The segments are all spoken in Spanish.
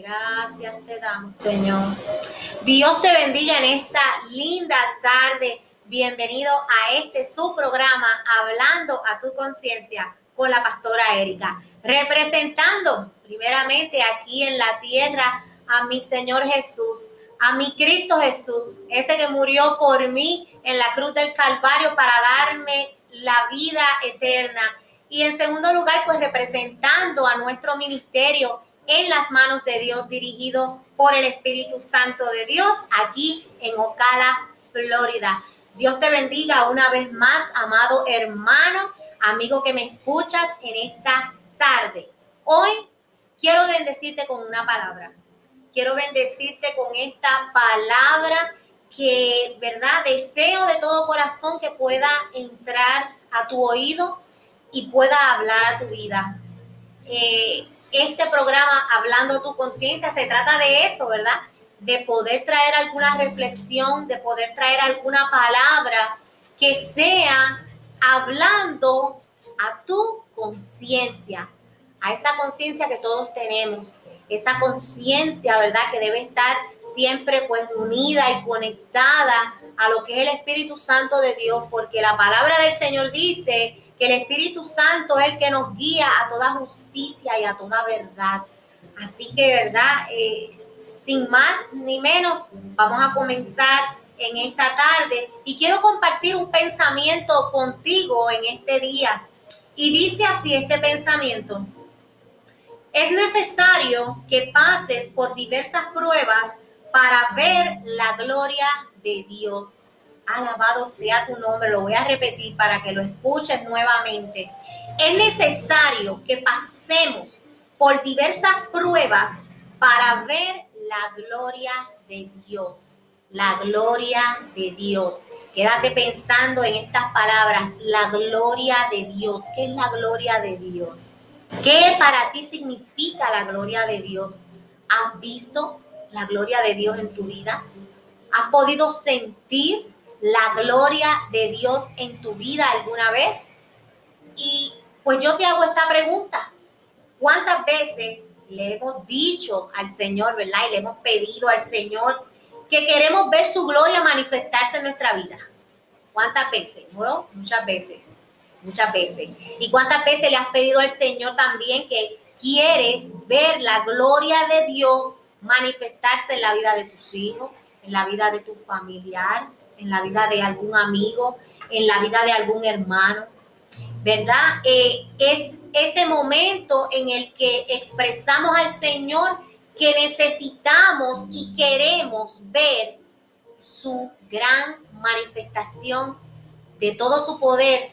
Gracias te damos, Señor. Dios te bendiga en esta linda tarde. Bienvenido a este su programa, Hablando a tu conciencia con la pastora Erika, representando primeramente aquí en la tierra a mi Señor Jesús, a mi Cristo Jesús, ese que murió por mí en la cruz del Calvario para darme la vida eterna. Y en segundo lugar, pues representando a nuestro ministerio en las manos de Dios, dirigido por el Espíritu Santo de Dios, aquí en Ocala, Florida. Dios te bendiga una vez más, amado hermano, amigo que me escuchas en esta tarde. Hoy quiero bendecirte con una palabra. Quiero bendecirte con esta palabra que, ¿verdad? Deseo de todo corazón que pueda entrar a tu oído y pueda hablar a tu vida. Eh, este programa, Hablando tu conciencia, se trata de eso, ¿verdad? De poder traer alguna reflexión, de poder traer alguna palabra que sea hablando a tu conciencia, a esa conciencia que todos tenemos, esa conciencia, ¿verdad? Que debe estar siempre pues unida y conectada a lo que es el Espíritu Santo de Dios, porque la palabra del Señor dice que el Espíritu Santo es el que nos guía a toda justicia y a toda verdad. Así que, ¿verdad? Eh, sin más ni menos, vamos a comenzar en esta tarde y quiero compartir un pensamiento contigo en este día. Y dice así este pensamiento. Es necesario que pases por diversas pruebas para ver la gloria de Dios. Alabado sea tu nombre. Lo voy a repetir para que lo escuches nuevamente. Es necesario que pasemos por diversas pruebas para ver la gloria de Dios. La gloria de Dios. Quédate pensando en estas palabras. La gloria de Dios. ¿Qué es la gloria de Dios? ¿Qué para ti significa la gloria de Dios? ¿Has visto la gloria de Dios en tu vida? ¿Has podido sentir la gloria de Dios en tu vida alguna vez? Y pues yo te hago esta pregunta. ¿Cuántas veces le hemos dicho al Señor, verdad? Y le hemos pedido al Señor que queremos ver su gloria manifestarse en nuestra vida. ¿Cuántas veces? Bueno, muchas veces muchas veces. ¿Y cuántas veces le has pedido al Señor también que quieres ver la gloria de Dios manifestarse en la vida de tus hijos, en la vida de tu familiar, en la vida de algún amigo, en la vida de algún hermano? ¿Verdad? Eh, es ese momento en el que expresamos al Señor que necesitamos y queremos ver su gran manifestación de todo su poder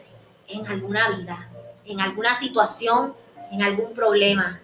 en alguna vida, en alguna situación, en algún problema.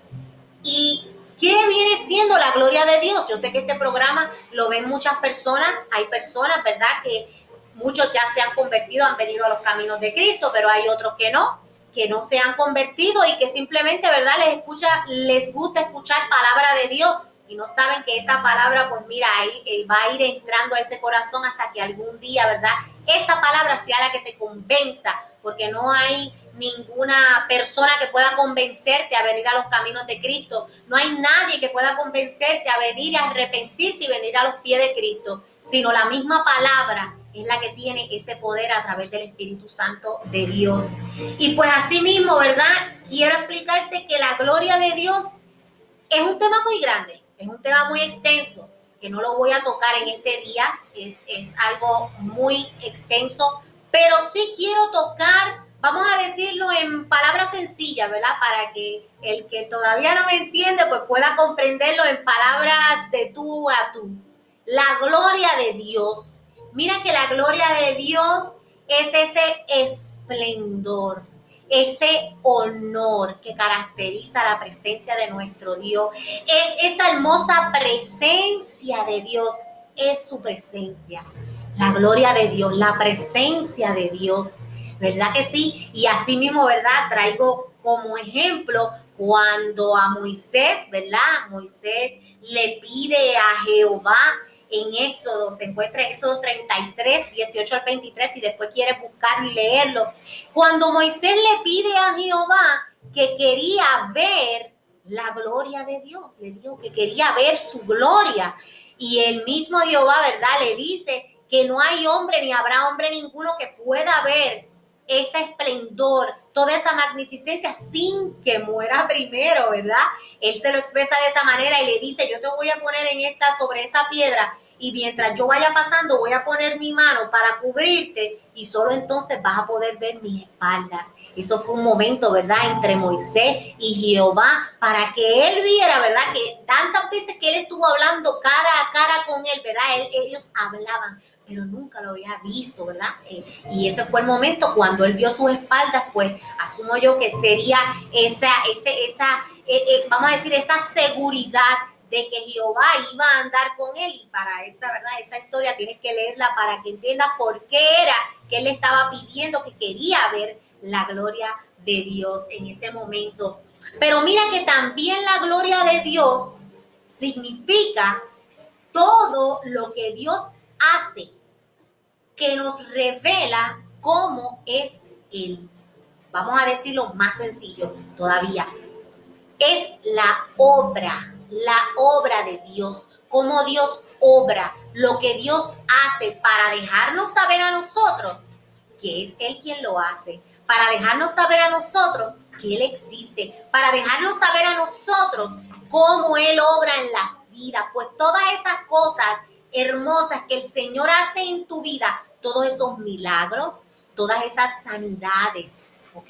¿Y qué viene siendo la gloria de Dios? Yo sé que este programa lo ven muchas personas, hay personas, ¿verdad? Que muchos ya se han convertido, han venido a los caminos de Cristo, pero hay otros que no, que no se han convertido y que simplemente, ¿verdad? Les escucha, les gusta escuchar palabra de Dios y no saben que esa palabra, pues mira, ahí eh, va a ir entrando a ese corazón hasta que algún día, ¿verdad? Esa palabra sea la que te convenza porque no hay ninguna persona que pueda convencerte a venir a los caminos de Cristo. No hay nadie que pueda convencerte a venir a arrepentirte y venir a los pies de Cristo, sino la misma palabra es la que tiene ese poder a través del Espíritu Santo de Dios. Y pues así mismo, ¿verdad? Quiero explicarte que la gloria de Dios es un tema muy grande, es un tema muy extenso, que no lo voy a tocar en este día, es, es algo muy extenso, pero sí quiero tocar, vamos a decirlo en palabras sencillas, ¿verdad? Para que el que todavía no me entiende, pues pueda comprenderlo en palabras de tú a tú. La gloria de Dios. Mira que la gloria de Dios es ese esplendor, ese honor que caracteriza la presencia de nuestro Dios. Es esa hermosa presencia de Dios, es su presencia la gloria de Dios, la presencia de Dios, ¿verdad que sí? Y así mismo, ¿verdad? Traigo como ejemplo cuando a Moisés, ¿verdad? Moisés le pide a Jehová en Éxodo, se encuentra en Éxodo 33, 18 al 23 y después quiere buscarlo y leerlo. Cuando Moisés le pide a Jehová que quería ver la gloria de Dios. Le dijo que quería ver su gloria. Y el mismo Jehová, ¿verdad? Le dice que no hay hombre ni habrá hombre ninguno que pueda ver ese esplendor, toda esa magnificencia sin que muera primero, ¿verdad? Él se lo expresa de esa manera y le dice, yo te voy a poner en esta, sobre esa piedra y mientras yo vaya pasando voy a poner mi mano para cubrirte y solo entonces vas a poder ver mis espaldas. Eso fue un momento, ¿verdad?, entre Moisés y Jehová para que él viera, ¿verdad?, que tantas veces que él estuvo hablando cara a cara con él, ¿verdad?, ellos hablaban, pero nunca lo había visto, ¿verdad? Eh, y ese fue el momento cuando él vio sus espaldas, pues asumo yo que sería esa, ese, esa, eh, eh, vamos a decir, esa seguridad de que Jehová iba a andar con él y para esa verdad, esa historia tienes que leerla para que entiendas por qué era que él estaba pidiendo que quería ver la gloria de Dios en ese momento. Pero mira que también la gloria de Dios significa todo lo que Dios hace, que nos revela cómo es Él. Vamos a decirlo más sencillo todavía. Es la obra la obra de Dios, cómo Dios obra, lo que Dios hace para dejarnos saber a nosotros que es Él quien lo hace, para dejarnos saber a nosotros que Él existe, para dejarnos saber a nosotros cómo Él obra en las vidas, pues todas esas cosas hermosas que el Señor hace en tu vida, todos esos milagros, todas esas sanidades, ¿ok?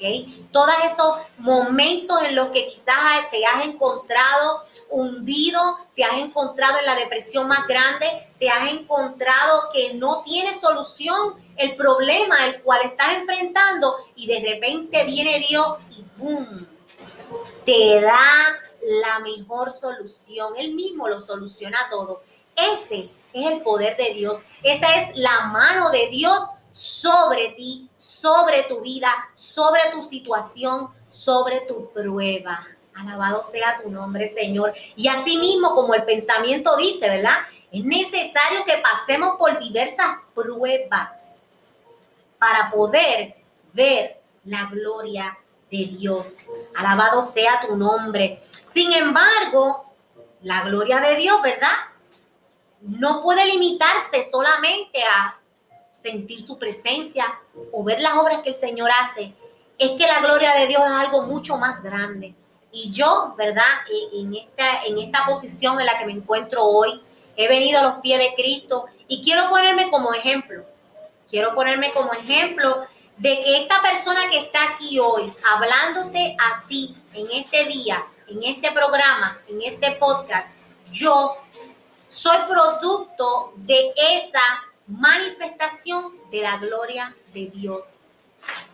Todos esos momentos en los que quizás te has encontrado hundido, te has encontrado en la depresión más grande, te has encontrado que no tiene solución el problema el cual estás enfrentando y de repente viene Dios y ¡boom! Te da la mejor solución. Él mismo lo soluciona todo. Ese es el poder de Dios. Esa es la mano de Dios sobre ti, sobre tu vida, sobre tu situación, sobre tu prueba. Alabado sea tu nombre, Señor. Y así mismo, como el pensamiento dice, ¿verdad? Es necesario que pasemos por diversas pruebas para poder ver la gloria de Dios. Alabado sea tu nombre. Sin embargo, la gloria de Dios, ¿verdad? No puede limitarse solamente a sentir su presencia o ver las obras que el Señor hace. Es que la gloria de Dios es algo mucho más grande. Y yo, ¿verdad? En esta, en esta posición en la que me encuentro hoy, he venido a los pies de Cristo y quiero ponerme como ejemplo. Quiero ponerme como ejemplo de que esta persona que está aquí hoy, hablándote a ti en este día, en este programa, en este podcast, yo soy producto de esa manifestación de la gloria de Dios.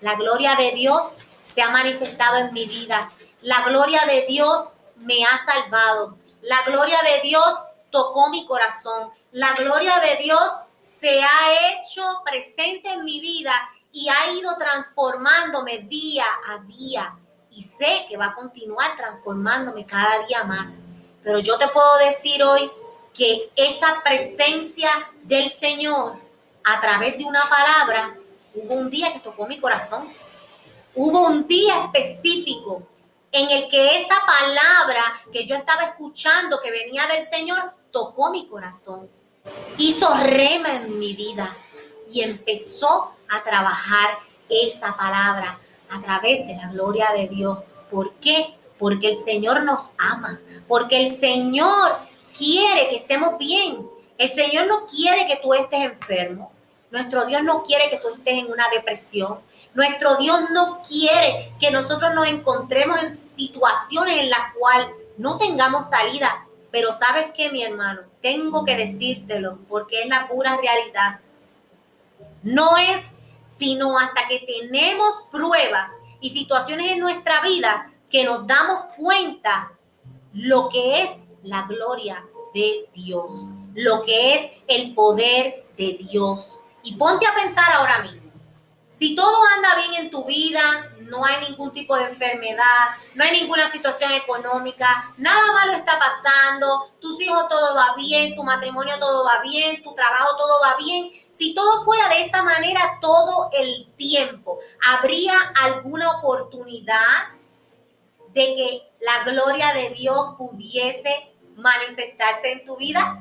La gloria de Dios se ha manifestado en mi vida la gloria de Dios me ha salvado. La gloria de Dios tocó mi corazón. La gloria de Dios se ha hecho presente en mi vida y ha ido transformándome día a día. Y sé que va a continuar transformándome cada día más. Pero yo te puedo decir hoy que esa presencia del Señor a través de una palabra, hubo un día que tocó mi corazón. Hubo un día específico en el que esa palabra que yo estaba escuchando que venía del Señor tocó mi corazón, hizo rema en mi vida y empezó a trabajar esa palabra a través de la gloria de Dios. ¿Por qué? Porque el Señor nos ama, porque el Señor quiere que estemos bien. El Señor no quiere que tú estés enfermo. Nuestro Dios no quiere que tú estés en una depresión. Nuestro Dios no quiere que nosotros nos encontremos en situaciones en las cuales no tengamos salida. Pero sabes qué, mi hermano, tengo que decírtelo porque es la pura realidad. No es sino hasta que tenemos pruebas y situaciones en nuestra vida que nos damos cuenta lo que es la gloria de Dios, lo que es el poder de Dios. Y ponte a pensar ahora mismo. Si todo anda bien en tu vida, no hay ningún tipo de enfermedad, no hay ninguna situación económica, nada malo está pasando, tus hijos todo va bien, tu matrimonio todo va bien, tu trabajo todo va bien. Si todo fuera de esa manera todo el tiempo, ¿habría alguna oportunidad de que la gloria de Dios pudiese manifestarse en tu vida?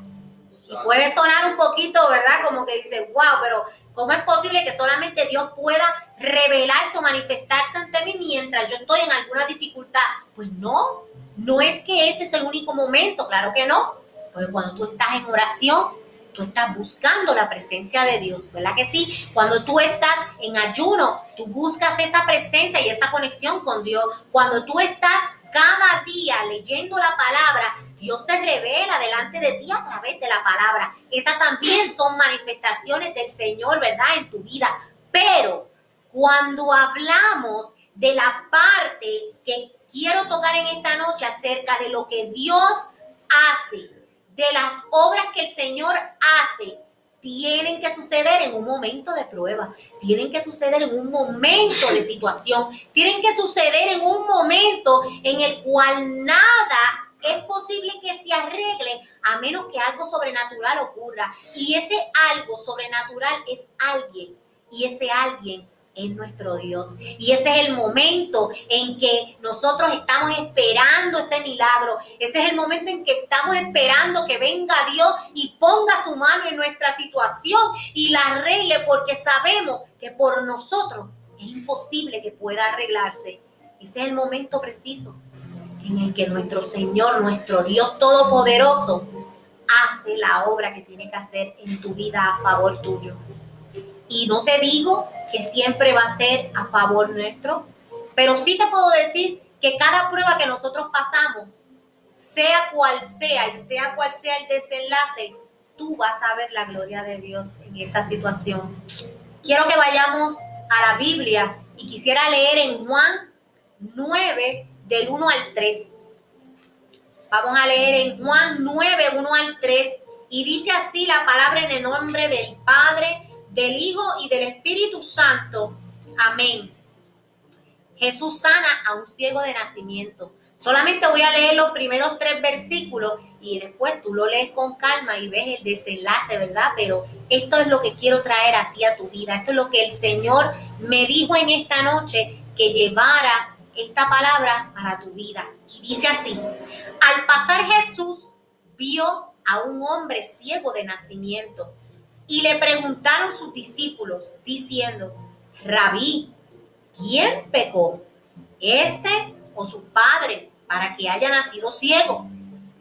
Y puede sonar un poquito, ¿verdad? Como que dice, wow, pero ¿cómo es posible que solamente Dios pueda revelarse o manifestarse ante mí mientras yo estoy en alguna dificultad? Pues no, no es que ese es el único momento, claro que no. Porque cuando tú estás en oración, tú estás buscando la presencia de Dios, ¿verdad que sí? Cuando tú estás en ayuno, tú buscas esa presencia y esa conexión con Dios. Cuando tú estás cada día leyendo la palabra, Dios se revela delante de ti a través de la palabra. Esas también son manifestaciones del Señor, ¿verdad? En tu vida. Pero cuando hablamos de la parte que quiero tocar en esta noche acerca de lo que Dios hace, de las obras que el Señor hace, tienen que suceder en un momento de prueba, tienen que suceder en un momento de situación, tienen que suceder en un momento en el cual nada es posible que se arregle a menos que algo sobrenatural ocurra. Y ese algo sobrenatural es alguien. Y ese alguien es nuestro Dios. Y ese es el momento en que nosotros estamos esperando ese milagro. Ese es el momento en que estamos esperando que venga Dios y ponga su mano en nuestra situación y la arregle porque sabemos que por nosotros es imposible que pueda arreglarse. Ese es el momento preciso en el que nuestro Señor, nuestro Dios Todopoderoso, hace la obra que tiene que hacer en tu vida a favor tuyo. Y no te digo que siempre va a ser a favor nuestro, pero sí te puedo decir que cada prueba que nosotros pasamos, sea cual sea y sea cual sea el desenlace, tú vas a ver la gloria de Dios en esa situación. Quiero que vayamos a la Biblia y quisiera leer en Juan 9, del 1 al 3. Vamos a leer en Juan 9, 1 al 3. Y dice así la palabra en el nombre del Padre, del Hijo y del Espíritu Santo. Amén. Jesús sana a un ciego de nacimiento. Solamente voy a leer los primeros tres versículos y después tú lo lees con calma y ves el desenlace, ¿verdad? Pero esto es lo que quiero traer a ti, a tu vida. Esto es lo que el Señor me dijo en esta noche que llevara esta palabra para tu vida. Y dice así, al pasar Jesús vio a un hombre ciego de nacimiento y le preguntaron sus discípulos diciendo, rabí, ¿quién pecó? ¿Este o su padre para que haya nacido ciego?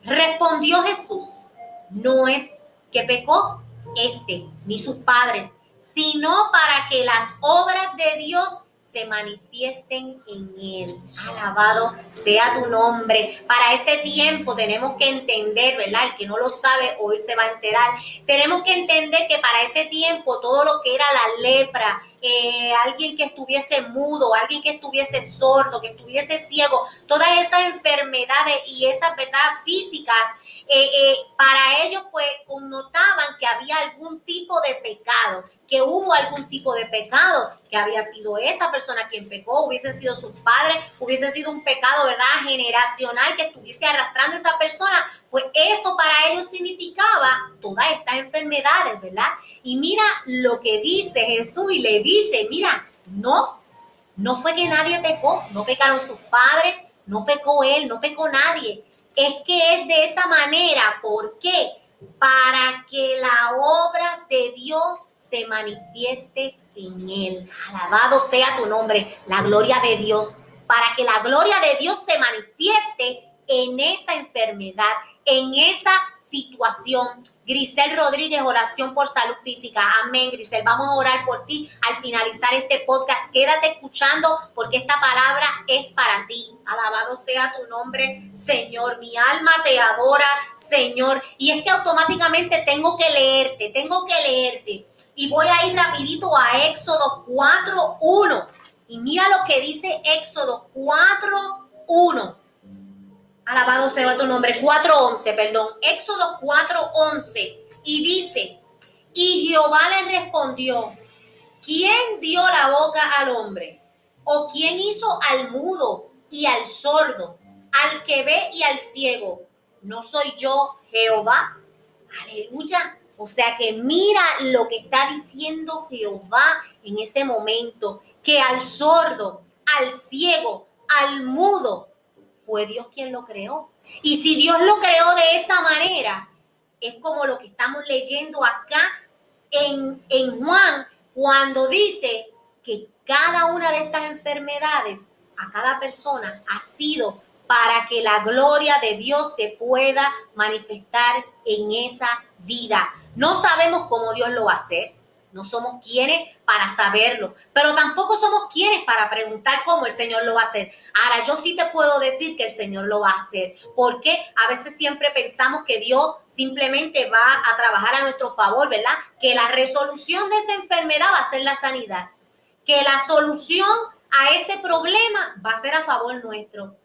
Respondió Jesús, no es que pecó este ni sus padres, sino para que las obras de Dios se manifiesten en Él. Alabado sea tu nombre. Para ese tiempo tenemos que entender, ¿verdad? El que no lo sabe, hoy se va a enterar. Tenemos que entender que para ese tiempo todo lo que era la lepra, alguien que estuviese mudo, alguien que estuviese sordo, que estuviese ciego, todas esas enfermedades y esas verdades físicas, eh, eh, para ellos pues connotaban que había algún tipo de pecado que hubo algún tipo de pecado, que había sido esa persona quien pecó, hubiesen sido sus padres, hubiese sido un pecado, ¿verdad? Generacional que estuviese arrastrando a esa persona, pues eso para ellos significaba todas estas enfermedades, ¿verdad? Y mira lo que dice Jesús y le dice, mira, no, no fue que nadie pecó, no pecaron sus padres, no pecó él, no pecó nadie. Es que es de esa manera, ¿por qué? Para que la obra de Dios se manifieste en él. Alabado sea tu nombre, la gloria de Dios, para que la gloria de Dios se manifieste en esa enfermedad, en esa situación. Grisel Rodríguez, oración por salud física. Amén, Grisel. Vamos a orar por ti al finalizar este podcast. Quédate escuchando porque esta palabra es para ti. Alabado sea tu nombre, Señor. Mi alma te adora, Señor. Y es que automáticamente tengo que leerte, tengo que leerte y voy a ir rapidito a Éxodo 4.1. Y mira lo que dice Éxodo 4.1. Alabado sea tu nombre. 4.11, perdón. Éxodo 4.11. Y dice, y Jehová le respondió, ¿quién dio la boca al hombre? ¿O quién hizo al mudo y al sordo, al que ve y al ciego? ¿No soy yo Jehová? Aleluya. O sea que mira lo que está diciendo Jehová en ese momento, que al sordo, al ciego, al mudo, fue Dios quien lo creó. Y si Dios lo creó de esa manera, es como lo que estamos leyendo acá en, en Juan, cuando dice que cada una de estas enfermedades a cada persona ha sido para que la gloria de Dios se pueda manifestar en esa vida. No sabemos cómo Dios lo va a hacer. No somos quienes para saberlo, pero tampoco somos quienes para preguntar cómo el Señor lo va a hacer. Ahora, yo sí te puedo decir que el Señor lo va a hacer, porque a veces siempre pensamos que Dios simplemente va a trabajar a nuestro favor, ¿verdad? Que la resolución de esa enfermedad va a ser la sanidad, que la solución a ese problema va a ser a favor nuestro.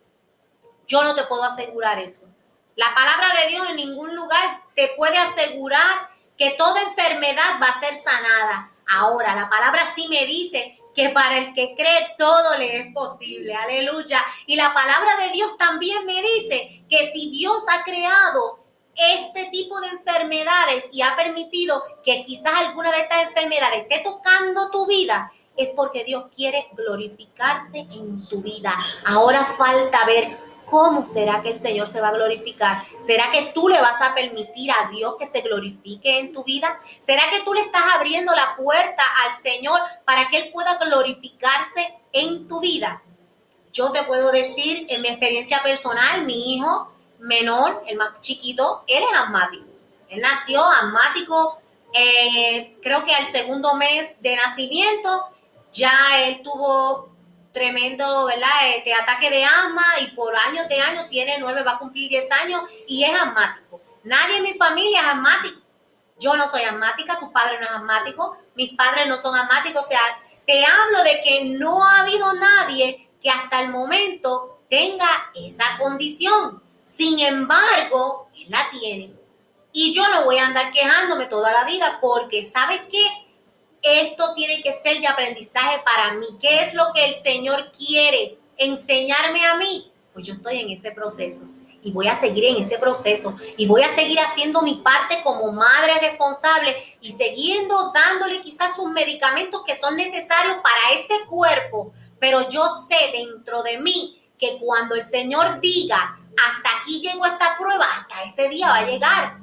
Yo no te puedo asegurar eso. La palabra de Dios en ningún lugar te puede asegurar que toda enfermedad va a ser sanada. Ahora, la palabra sí me dice que para el que cree todo le es posible. Aleluya. Y la palabra de Dios también me dice que si Dios ha creado este tipo de enfermedades y ha permitido que quizás alguna de estas enfermedades esté tocando tu vida, es porque Dios quiere glorificarse en tu vida. Ahora falta ver ¿cómo será que el Señor se va a glorificar? ¿Será que tú le vas a permitir a Dios que se glorifique en tu vida? ¿Será que tú le estás abriendo la puerta al Señor para que Él pueda glorificarse en tu vida? Yo te puedo decir, en mi experiencia personal, mi hijo menor, el más chiquito, él es asmático. Él nació asmático, eh, creo que al segundo mes de nacimiento, ya él tuvo tremendo, ¿verdad? Este ataque de asma y por años de años tiene nueve, va a cumplir diez años y es asmático. Nadie en mi familia es asmático. Yo no soy asmática, su padre no es asmático, mis padres no son asmáticos. O sea, te hablo de que no ha habido nadie que hasta el momento tenga esa condición. Sin embargo, él la tiene. Y yo no voy a andar quejándome toda la vida porque, ¿sabes qué? Esto tiene que ser de aprendizaje para mí. ¿Qué es lo que el Señor quiere enseñarme a mí? Pues yo estoy en ese proceso y voy a seguir en ese proceso y voy a seguir haciendo mi parte como madre responsable y siguiendo dándole quizás sus medicamentos que son necesarios para ese cuerpo, pero yo sé dentro de mí que cuando el Señor diga, hasta aquí llegó esta prueba, hasta ese día va a llegar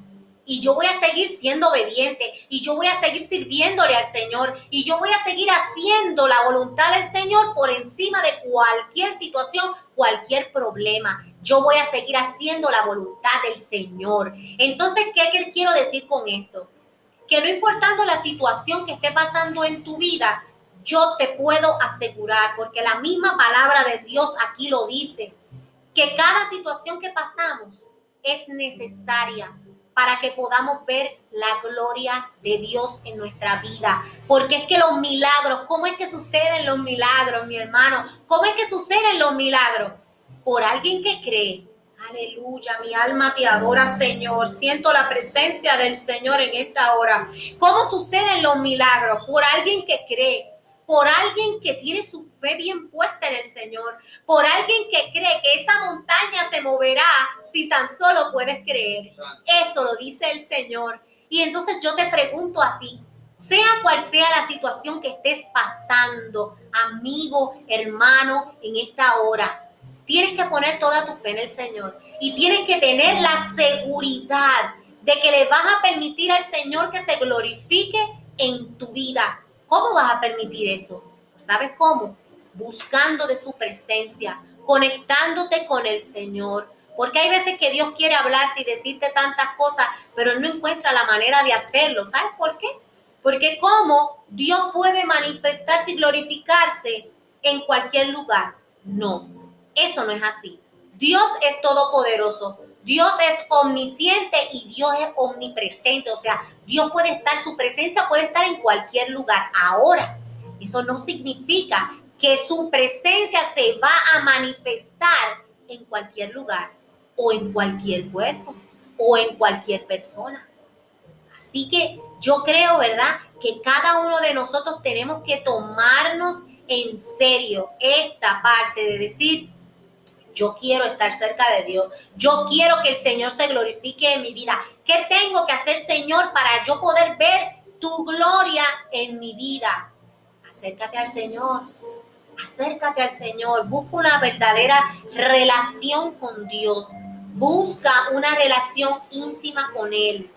y yo voy a seguir siendo obediente y yo voy a seguir sirviéndole al Señor y yo voy a seguir haciendo la voluntad del Señor por encima de cualquier situación, cualquier problema. Yo voy a seguir haciendo la voluntad del Señor. Entonces, ¿qué quiero decir con esto? Que no importando la situación que esté pasando en tu vida, yo te puedo asegurar, porque la misma palabra de Dios aquí lo dice, que cada situación que pasamos es necesaria para que podamos ver la gloria de Dios en nuestra vida. Porque es que los milagros, ¿cómo es que suceden los milagros, mi hermano? ¿Cómo es que suceden los milagros? Por alguien que cree. Aleluya, mi alma te adora, Señor. Siento la presencia del Señor en esta hora. ¿Cómo suceden los milagros? Por alguien que cree por alguien que tiene su fe bien puesta en el Señor, por alguien que cree que esa montaña se moverá si tan solo puedes creer. Eso lo dice el Señor. Y entonces yo te pregunto a ti, sea cual sea la situación que estés pasando, amigo, hermano, en esta hora, tienes que poner toda tu fe en el Señor y tienes que tener la seguridad de que le vas a permitir al Señor que se glorifique en tu vida ¿Cómo vas a permitir eso? Pues, ¿Sabes cómo? Buscando de su presencia, conectándote con el Señor. Porque hay veces que Dios quiere hablarte y decirte tantas cosas, pero no encuentra la manera de hacerlo. ¿Sabes por qué? Porque cómo Dios puede manifestarse y glorificarse en cualquier lugar. No, eso no es así. Dios es todopoderoso. Dios es omnisciente y Dios es omnipresente. O sea, Dios puede estar, su presencia puede estar en cualquier lugar. Ahora, eso no significa que su presencia se va a manifestar en cualquier lugar o en cualquier cuerpo o en cualquier persona. Así que yo creo, ¿verdad? Que cada uno de nosotros tenemos que tomarnos en serio esta parte de decir, yo quiero estar cerca de Dios. Yo quiero que el Señor se glorifique en mi vida. ¿Qué tengo que hacer, Señor, para yo poder ver tu gloria en mi vida? Acércate al Señor. Acércate al Señor, busca una verdadera relación con Dios, busca una relación íntima con Él.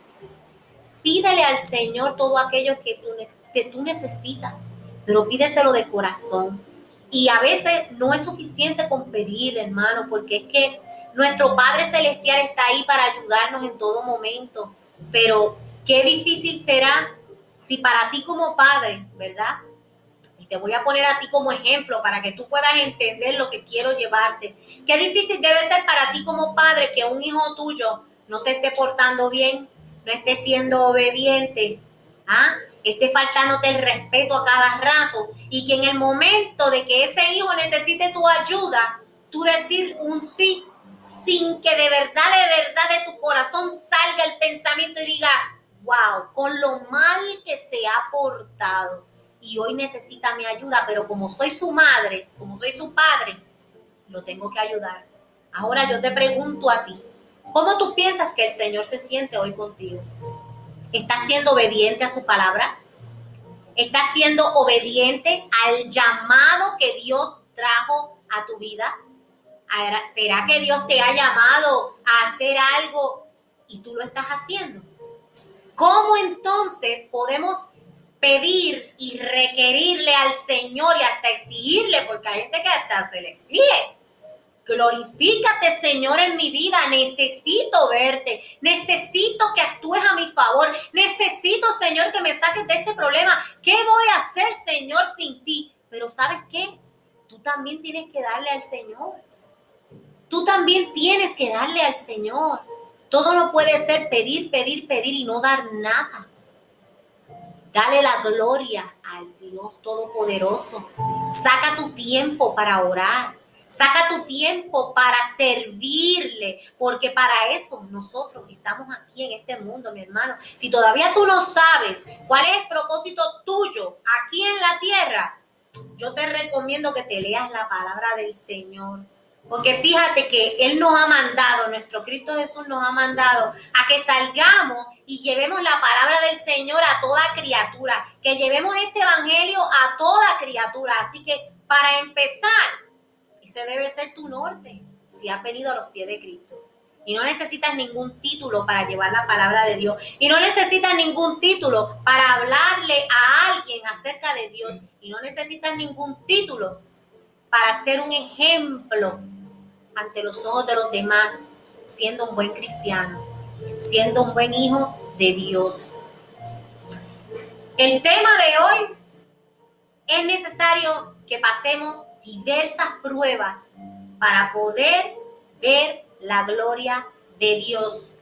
Pídele al Señor todo aquello que tú, necesitas, pero pídeselo de corazón. Y a veces no es suficiente con pedir, hermano, porque es que nuestro Padre Celestial está ahí para ayudarnos en todo momento. Pero qué difícil será si para ti como padre, ¿verdad? Te voy a poner a ti como ejemplo para que tú puedas entender lo que quiero llevarte. Qué difícil debe ser para ti como padre que un hijo tuyo no se esté portando bien, no esté siendo obediente, ¿ah? esté faltándote el respeto a cada rato y que en el momento de que ese hijo necesite tu ayuda, tú decir un sí sin que de verdad, de verdad de tu corazón salga el pensamiento y diga, wow, con lo mal que se ha portado y hoy necesita mi ayuda, pero como soy su madre, como soy su padre, lo tengo que ayudar. Ahora yo te pregunto a ti, ¿cómo tú piensas que el Señor se siente hoy contigo? ¿Estás siendo obediente a su palabra? ¿Estás siendo obediente al llamado que Dios trajo a tu vida? ¿Será que Dios te ha llamado a hacer algo y tú lo estás haciendo? ¿Cómo entonces podemos pedir y requerirle al Señor y hasta exigirle? Porque hay gente que hasta se le exige Glorifícate, Señor, en mi vida. Necesito verte. Necesito que actúes a mi favor. Necesito, Señor, que me saques de este problema. ¿Qué voy a hacer, Señor, sin ti? Pero ¿sabes qué? Tú también tienes que darle al Señor. Tú también tienes que darle al Señor. Todo no puede ser pedir, pedir, pedir y no dar nada. Dale la gloria al Dios Todopoderoso. Saca tu tiempo para orar. Saca tu tiempo para servirle, porque para eso nosotros estamos aquí en este mundo, mi hermano. Si todavía tú no sabes cuál es el propósito tuyo aquí en la tierra, yo te recomiendo que te leas la palabra del Señor. Porque fíjate que Él nos ha mandado, nuestro Cristo Jesús nos ha mandado a que salgamos y llevemos la palabra del Señor a toda criatura, que llevemos este evangelio a toda criatura. Así que para empezar, ese debe ser tu norte si has venido a los pies de Cristo. Y no necesitas ningún título para llevar la palabra de Dios. Y no necesitas ningún título para hablarle a alguien acerca de Dios. Y no necesitas ningún título para ser un ejemplo ante los ojos de los demás, siendo un buen cristiano, siendo un buen hijo de Dios. El tema de hoy es necesario que pasemos diversas pruebas para poder ver la gloria de Dios.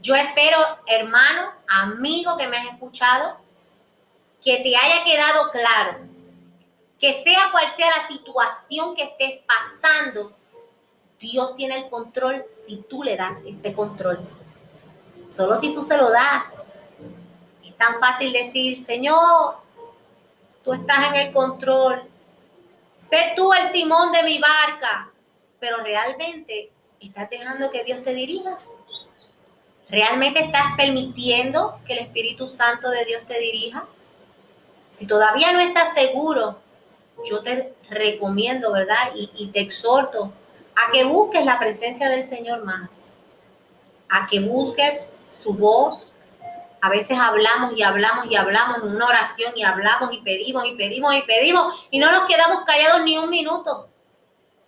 Yo espero, hermano, amigo que me has escuchado, que te haya quedado claro que sea cual sea la situación que estés pasando, Dios tiene el control si tú le das ese control. Solo si tú se lo das. Es tan fácil decir, Señor, tú estás en el control. Sé tú el timón de mi barca, pero realmente estás dejando que Dios te dirija. ¿Realmente estás permitiendo que el Espíritu Santo de Dios te dirija? Si todavía no estás seguro, yo te recomiendo, ¿verdad? Y, y, te exhorto a que busques la presencia del Señor más, a que busques su voz, a veces hablamos y hablamos y hablamos en una oración y hablamos y pedimos y pedimos y pedimos y no nos quedamos callados ni un minuto.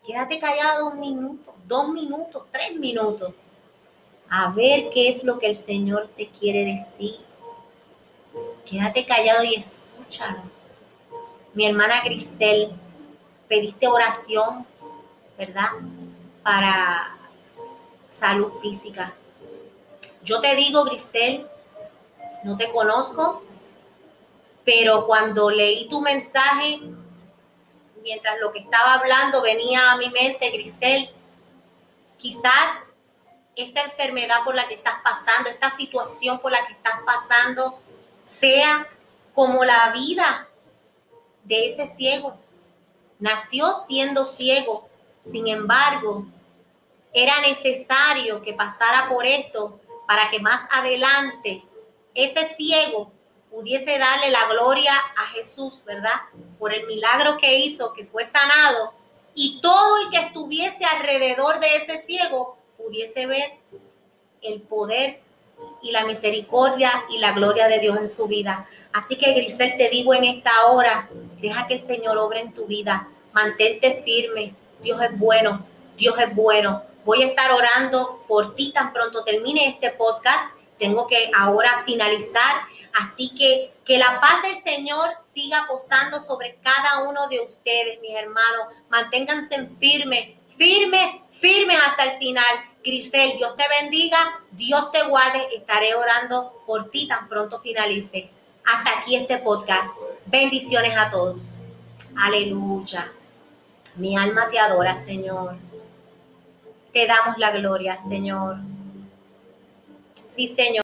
Quédate callado un minuto, dos minutos, tres minutos. A ver qué es lo que el Señor te quiere decir. Quédate callado y escúchalo. Mi hermana Grisel, pediste oración, ¿verdad? Para salud física. Yo te digo, Grisel, no te conozco, pero cuando leí tu mensaje, mientras lo que estaba hablando venía a mi mente, Grisel, quizás esta enfermedad por la que estás pasando, esta situación por la que estás pasando, sea como la vida de ese ciego. Nació siendo ciego, sin embargo, era necesario que pasara por esto para que más adelante ese ciego pudiese darle la gloria a Jesús, ¿verdad? Por el milagro que hizo, que fue sanado, y todo el que estuviese alrededor de ese ciego pudiese ver el poder y la misericordia y la gloria de Dios en su vida. Así que Grisel, te digo en esta hora, deja que el Señor obre en tu vida, mantente firme, Dios es bueno, Dios es bueno. Voy a estar orando por ti tan pronto termine este podcast. Tengo que ahora finalizar. Así que que la paz del Señor siga posando sobre cada uno de ustedes, mis hermanos. Manténganse firmes, firmes, firmes hasta el final. Grisel, Dios te bendiga, Dios te guarde. Estaré orando por ti tan pronto finalice. Hasta aquí este podcast. Bendiciones a todos. Aleluya. Mi alma te adora, Señor. Te damos la gloria, Señor. Sí, Señor.